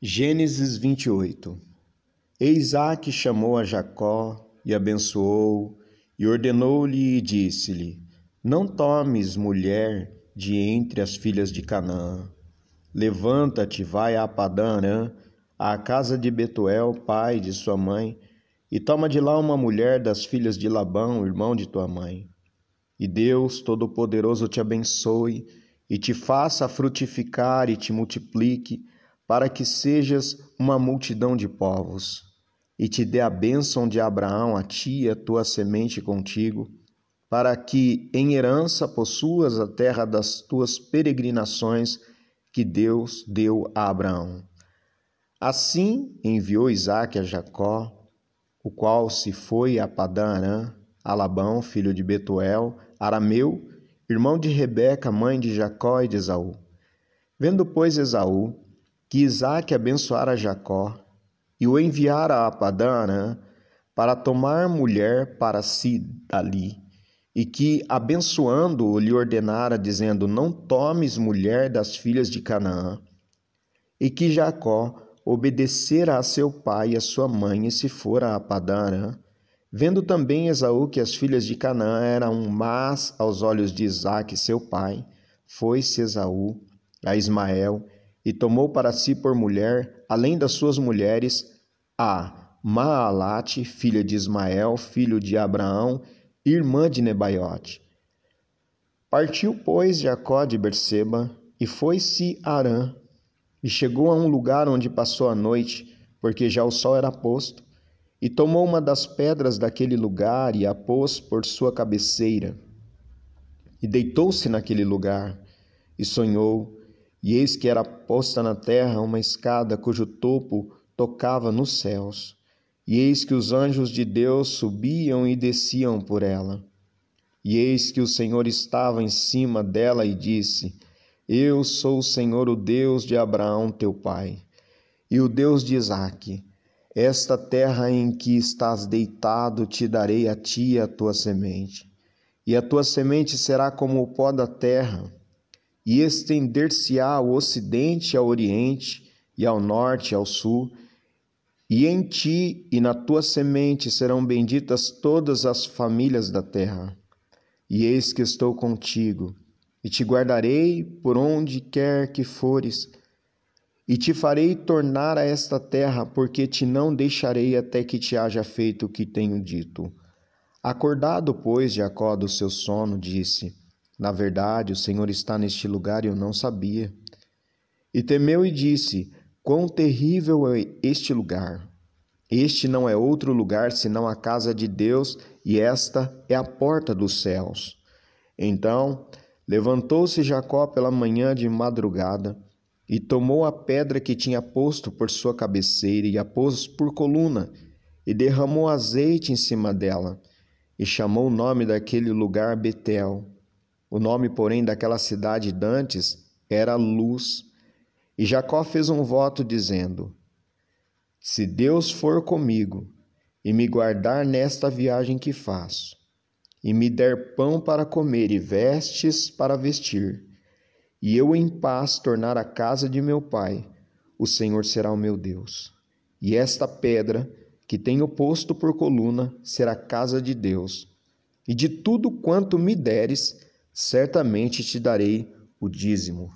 Gênesis 28 E Isaac chamou a Jacó e abençoou, e ordenou-lhe e disse-lhe: Não tomes mulher de entre as filhas de Canaã. Levanta-te, vai a Padã Arã, à casa de Betuel, pai de sua mãe, e toma de lá uma mulher das filhas de Labão, irmão de tua mãe. E Deus Todo-Poderoso te abençoe, e te faça frutificar e te multiplique, para que sejas uma multidão de povos, e te dê a bênção de Abraão a ti e a tua semente contigo, para que em herança possuas a terra das tuas peregrinações que Deus deu a Abraão. Assim enviou Isaque a Jacó, o qual se foi a Padã Arã, a Labão, filho de Betuel, arameu, irmão de Rebeca, mãe de Jacó e de Esaú. Vendo, pois, Esaú que Isaac abençoara Jacó e o enviara a Padã para tomar mulher para si dali, e que, abençoando-o, lhe ordenara, dizendo: Não tomes mulher das filhas de Canaã, e que Jacó obedecera a seu pai e a sua mãe e se fora a Padã Vendo também Esaú que as filhas de Canaã eram más aos olhos de Isaque, seu pai, foi-se Esaú a Ismael e tomou para si por mulher, além das suas mulheres, a Maalate, filha de Ismael, filho de Abraão, irmã de Nebaiote. Partiu, pois, Jacó de Berseba e foi-se a Arã, e chegou a um lugar onde passou a noite, porque já o sol era posto, e tomou uma das pedras daquele lugar e a pôs por sua cabeceira, e deitou-se naquele lugar, e sonhou, e eis que era posta na terra uma escada cujo topo tocava nos céus. E eis que os anjos de Deus subiam e desciam por ela. E eis que o Senhor estava em cima dela e disse: Eu sou o Senhor, o Deus de Abraão, teu pai, e o Deus de Isaque. Esta terra em que estás deitado te darei a ti e a tua semente, e a tua semente será como o pó da terra e estender-se-á ao ocidente, ao oriente, e ao norte, e ao sul. E em ti e na tua semente serão benditas todas as famílias da terra. E eis que estou contigo, e te guardarei por onde quer que fores, e te farei tornar a esta terra, porque te não deixarei até que te haja feito o que tenho dito. Acordado, pois, Jacó do seu sono, disse: na verdade, o Senhor está neste lugar e eu não sabia. E temeu e disse: Quão terrível é este lugar! Este não é outro lugar senão a casa de Deus, e esta é a porta dos céus. Então levantou-se Jacó pela manhã de madrugada, e tomou a pedra que tinha posto por sua cabeceira, e a pôs por coluna, e derramou azeite em cima dela, e chamou o nome daquele lugar Betel o nome, porém, daquela cidade dantes era Luz. E Jacó fez um voto dizendo: Se Deus for comigo e me guardar nesta viagem que faço, e me der pão para comer e vestes para vestir, e eu em paz tornar a casa de meu pai, o Senhor será o meu Deus. E esta pedra que tenho posto por coluna será casa de Deus. E de tudo quanto me deres, certamente te darei o dízimo.